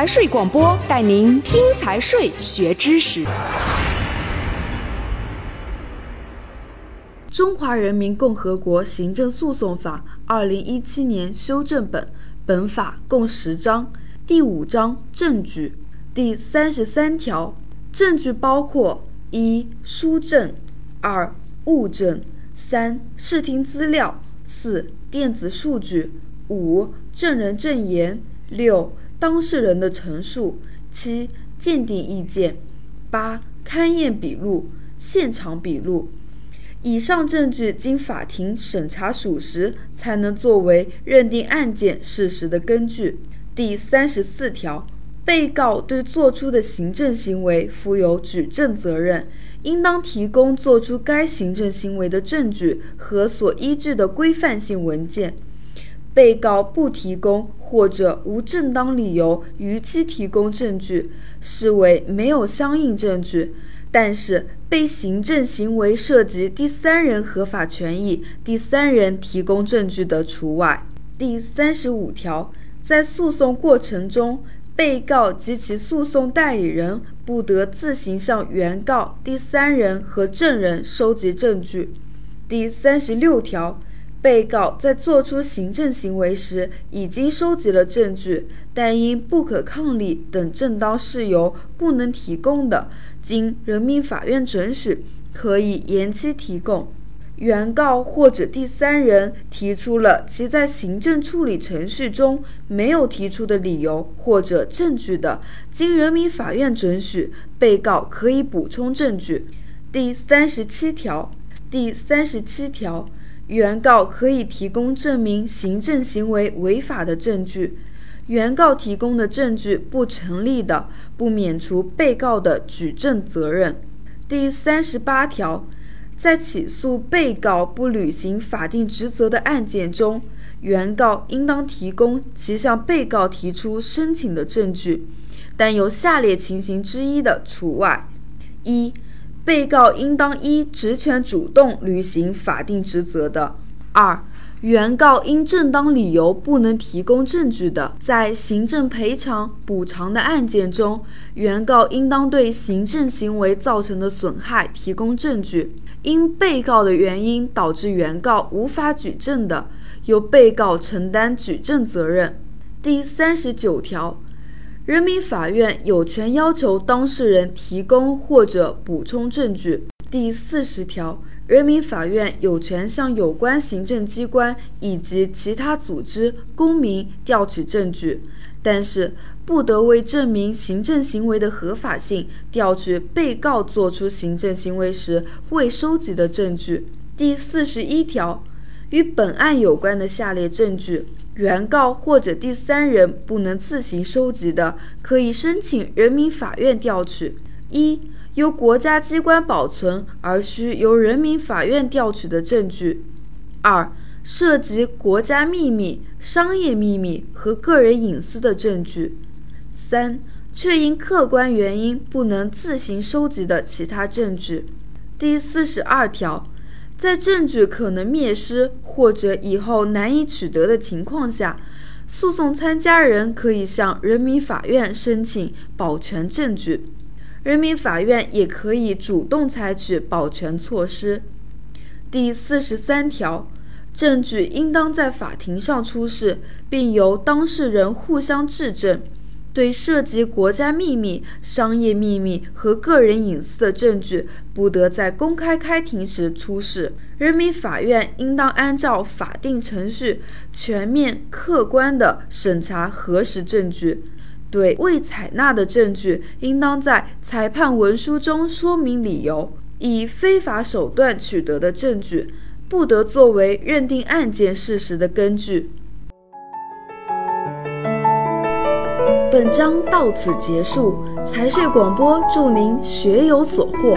财税广播带您听财税学知识。《中华人民共和国行政诉讼法》二零一七年修正本，本法共十章。第五章证据，第三十三条，证据包括一书证，二物证，三视听资料，四电子数据，五证人证言，六当事人的陈述，七鉴定意见，八勘验笔录、现场笔录。以上证据经法庭审查属实，才能作为认定案件事实的根据。第三十四条，被告对作出的行政行为负有举证责任，应当提供作出该行政行为的证据和所依据的规范性文件。被告不提供或者无正当理由逾期提供证据，视为没有相应证据。但是，被行政行为涉及第三人合法权益，第三人提供证据的除外。第三十五条，在诉讼过程中，被告及其诉讼代理人不得自行向原告、第三人和证人收集证据。第三十六条。被告在作出行政行为时，已经收集了证据，但因不可抗力等正当事由不能提供的，经人民法院准许，可以延期提供。原告或者第三人提出了其在行政处理程序中没有提出的理由或者证据的，经人民法院准许，被告可以补充证据。第三十七条，第三十七条。原告可以提供证明行政行为违法的证据，原告提供的证据不成立的，不免除被告的举证责任。第三十八条，在起诉被告不履行法定职责的案件中，原告应当提供其向被告提出申请的证据，但有下列情形之一的除外：一。被告应当依职权主动履行法定职责的；二，原告因正当理由不能提供证据的，在行政赔偿补偿的案件中，原告应当对行政行为造成的损害提供证据。因被告的原因导致原告无法举证的，由被告承担举证责任。第三十九条。人民法院有权要求当事人提供或者补充证据。第四十条，人民法院有权向有关行政机关以及其他组织、公民调取证据，但是不得为证明行政行为的合法性调取被告作出行政行为时未收集的证据。第四十一条，与本案有关的下列证据。原告或者第三人不能自行收集的，可以申请人民法院调取：一、由国家机关保存而需由人民法院调取的证据；二、涉及国家秘密、商业秘密和个人隐私的证据；三、确因客观原因不能自行收集的其他证据。第四十二条。在证据可能灭失或者以后难以取得的情况下，诉讼参加人可以向人民法院申请保全证据，人民法院也可以主动采取保全措施。第四十三条，证据应当在法庭上出示，并由当事人互相质证。对涉及国家秘密、商业秘密和个人隐私的证据，不得在公开开庭时出示。人民法院应当按照法定程序，全面客观地审查核实证据。对未采纳的证据，应当在裁判文书中说明理由。以非法手段取得的证据，不得作为认定案件事实的根据。本章到此结束，财税广播祝您学有所获。